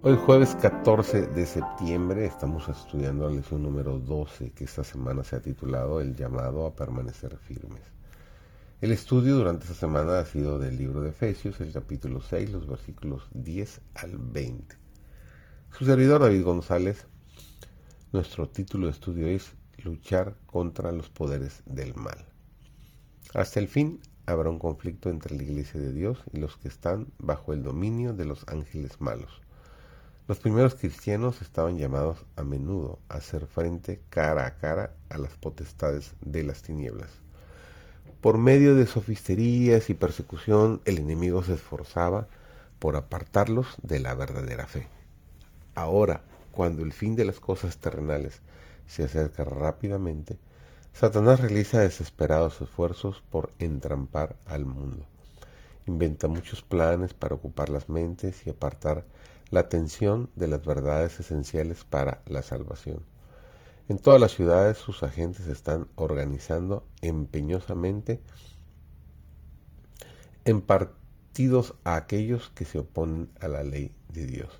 Hoy jueves 14 de septiembre estamos estudiando la lección número 12 que esta semana se ha titulado El llamado a permanecer firmes. El estudio durante esta semana ha sido del libro de Efesios, el capítulo 6, los versículos 10 al 20. Su servidor David González, nuestro título de estudio es Luchar contra los poderes del mal. Hasta el fin habrá un conflicto entre la iglesia de Dios y los que están bajo el dominio de los ángeles malos. Los primeros cristianos estaban llamados a menudo a hacer frente cara a cara a las potestades de las tinieblas. Por medio de sofisterías y persecución, el enemigo se esforzaba por apartarlos de la verdadera fe. Ahora, cuando el fin de las cosas terrenales se acerca rápidamente, Satanás realiza desesperados esfuerzos por entrampar al mundo. Inventa muchos planes para ocupar las mentes y apartar la atención de las verdades esenciales para la salvación. En todas las ciudades sus agentes están organizando empeñosamente en partidos a aquellos que se oponen a la ley de Dios.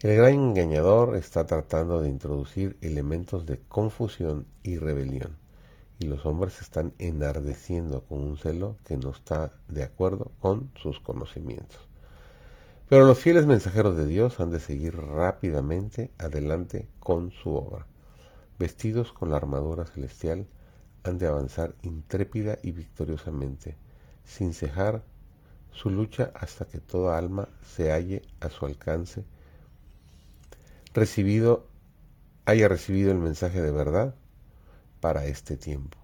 El gran engañador está tratando de introducir elementos de confusión y rebelión, y los hombres están enardeciendo con un celo que no está de acuerdo con sus conocimientos. Pero los fieles mensajeros de Dios han de seguir rápidamente adelante con su obra. Vestidos con la armadura celestial, han de avanzar intrépida y victoriosamente, sin cejar su lucha hasta que toda alma se halle a su alcance, recibido, haya recibido el mensaje de verdad para este tiempo.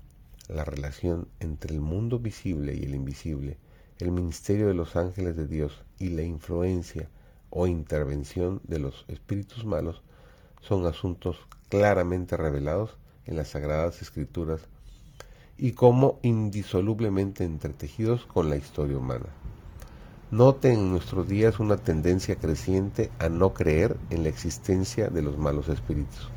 La relación entre el mundo visible y el invisible el ministerio de los ángeles de Dios y la influencia o intervención de los espíritus malos son asuntos claramente revelados en las sagradas escrituras y como indisolublemente entretejidos con la historia humana. Note en nuestros días una tendencia creciente a no creer en la existencia de los malos espíritus,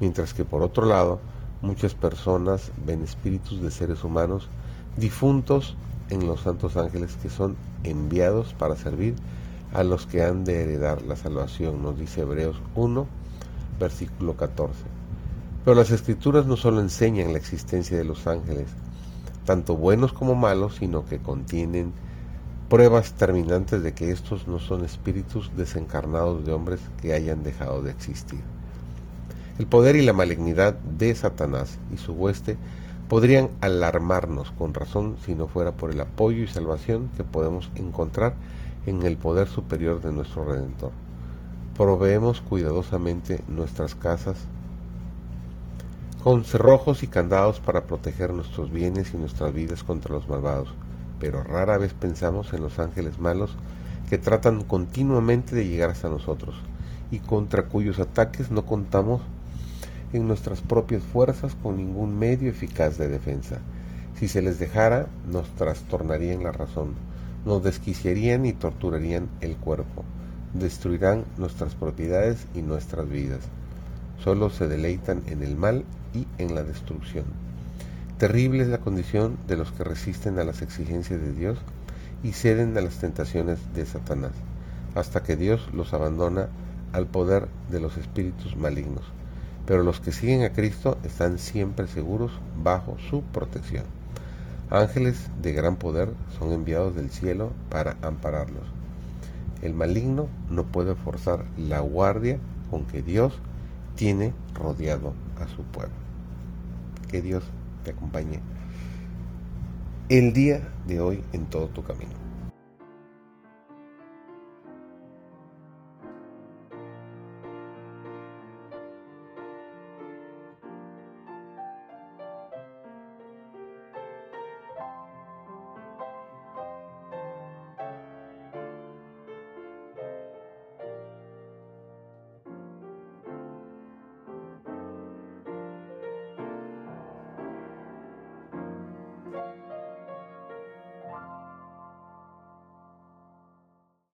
mientras que por otro lado muchas personas ven espíritus de seres humanos difuntos en los santos ángeles que son enviados para servir a los que han de heredar la salvación, nos dice Hebreos 1, versículo 14. Pero las escrituras no solo enseñan la existencia de los ángeles, tanto buenos como malos, sino que contienen pruebas terminantes de que estos no son espíritus desencarnados de hombres que hayan dejado de existir. El poder y la malignidad de Satanás y su hueste podrían alarmarnos con razón si no fuera por el apoyo y salvación que podemos encontrar en el poder superior de nuestro Redentor. Proveemos cuidadosamente nuestras casas con cerrojos y candados para proteger nuestros bienes y nuestras vidas contra los malvados, pero rara vez pensamos en los ángeles malos que tratan continuamente de llegar hasta nosotros y contra cuyos ataques no contamos en nuestras propias fuerzas con ningún medio eficaz de defensa. Si se les dejara, nos trastornarían la razón, nos desquiciarían y torturarían el cuerpo, destruirán nuestras propiedades y nuestras vidas. Solo se deleitan en el mal y en la destrucción. Terrible es la condición de los que resisten a las exigencias de Dios y ceden a las tentaciones de Satanás, hasta que Dios los abandona al poder de los espíritus malignos pero los que siguen a Cristo están siempre seguros bajo su protección. Ángeles de gran poder son enviados del cielo para ampararlos. El maligno no puede forzar la guardia con que Dios tiene rodeado a su pueblo. Que Dios te acompañe el día de hoy en todo tu camino.